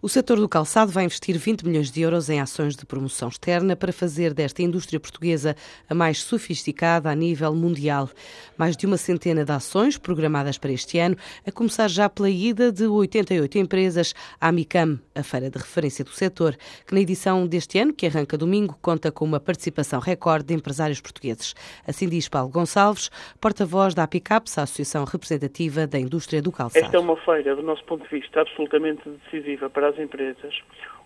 O setor do calçado vai investir 20 milhões de euros em ações de promoção externa para fazer desta indústria portuguesa a mais sofisticada a nível mundial. Mais de uma centena de ações programadas para este ano, a começar já pela ida de 88 empresas à MICAM, a feira de referência do setor, que na edição deste ano, que arranca domingo, conta com uma participação recorde de empresários portugueses. Assim diz Paulo Gonçalves, porta-voz da APICAPS, a Associação Representativa da Indústria do Calçado. Esta é uma feira, do nosso ponto de vista, absolutamente decisiva para as empresas,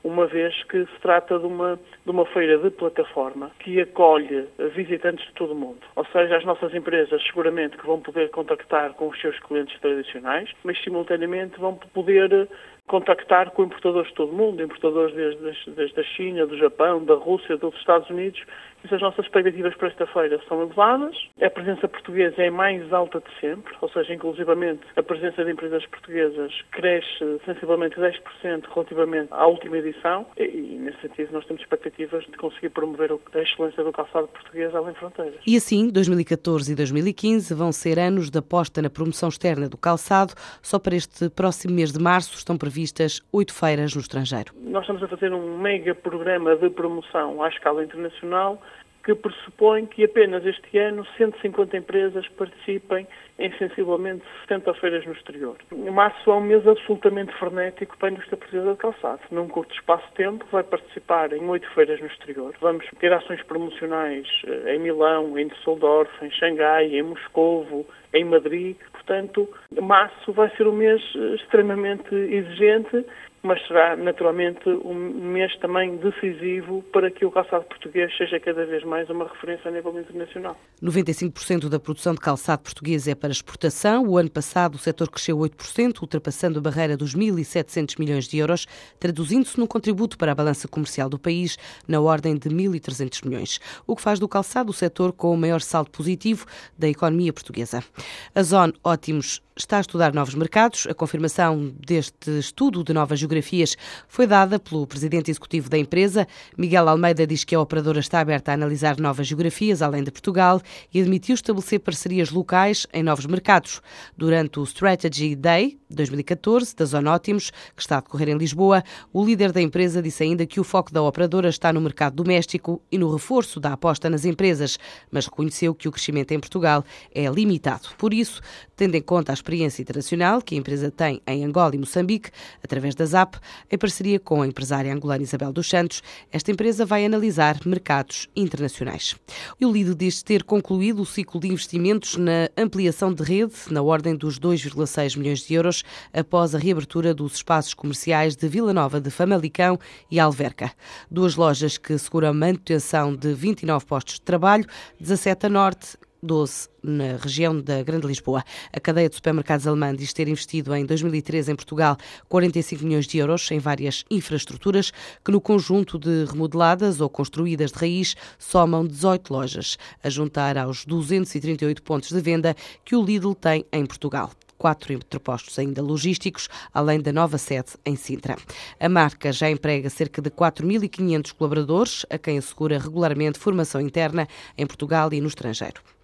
uma vez que se trata de uma, de uma feira de plataforma que acolhe visitantes de todo o mundo. Ou seja, as nossas empresas seguramente que vão poder contactar com os seus clientes tradicionais, mas simultaneamente vão poder contactar com importadores de todo o mundo, importadores desde, desde a China, do Japão, da Rússia, dos Estados Unidos. E as nossas expectativas para esta feira são elevadas. A presença portuguesa é mais alta de sempre, ou seja, inclusivamente a presença de empresas portuguesas cresce sensivelmente 10% relativamente à última edição e, nesse sentido, nós temos expectativas de conseguir promover a excelência do calçado português além fronteiras. E assim, 2014 e 2015 vão ser anos de aposta na promoção externa do calçado. Só para este próximo mês de março estão previstos previstas oito feiras no estrangeiro. Nós estamos a fazer um mega programa de promoção à escala internacional que pressupõe que apenas este ano 150 empresas participem em sensivelmente 70 feiras no exterior. Março é um mês absolutamente frenético para a indústria portuguesa de calçado. Num curto espaço de tempo, vai participar em oito feiras no exterior. Vamos ter ações promocionais eh, em Milão, em Düsseldorf, em Xangai, em Moscovo, em Madrid. Portanto, março vai ser um mês eh, extremamente exigente mas será naturalmente um mês também decisivo para que o calçado português seja cada vez mais uma referência a nível internacional. 95% da produção de calçado português é para exportação. O ano passado o setor cresceu 8%, ultrapassando a barreira dos 1.700 milhões de euros, traduzindo-se num contributo para a balança comercial do país na ordem de 1.300 milhões, o que faz do calçado o setor com o maior saldo positivo da economia portuguesa. A Zone Ótimos está a estudar novos mercados. A confirmação deste estudo de novas geografias foi dada pelo presidente executivo da empresa. Miguel Almeida diz que a operadora está aberta a analisar novas geografias além de Portugal e admitiu estabelecer parcerias locais em novos mercados. Durante o Strategy Day 2014 da Zona Ótimos, que está a decorrer em Lisboa, o líder da empresa disse ainda que o foco da operadora está no mercado doméstico e no reforço da aposta nas empresas, mas reconheceu que o crescimento em Portugal é limitado. Por isso, tendo em conta as experiência internacional que a empresa tem em Angola e Moçambique, através da ZAP, em parceria com a empresária angolana Isabel dos Santos, esta empresa vai analisar mercados internacionais. O Lido diz ter concluído o ciclo de investimentos na ampliação de rede, na ordem dos 2,6 milhões de euros, após a reabertura dos espaços comerciais de Vila Nova de Famalicão e Alverca. Duas lojas que seguram a manutenção de 29 postos de trabalho, 17 a norte 12 na região da Grande Lisboa. A cadeia de supermercados alemã diz ter investido em 2013 em Portugal 45 milhões de euros em várias infraestruturas que no conjunto de remodeladas ou construídas de raiz somam 18 lojas, a juntar aos 238 pontos de venda que o Lidl tem em Portugal quatro entrepostos ainda logísticos, além da nova sede em Sintra. A marca já emprega cerca de 4.500 colaboradores, a quem assegura regularmente formação interna em Portugal e no estrangeiro.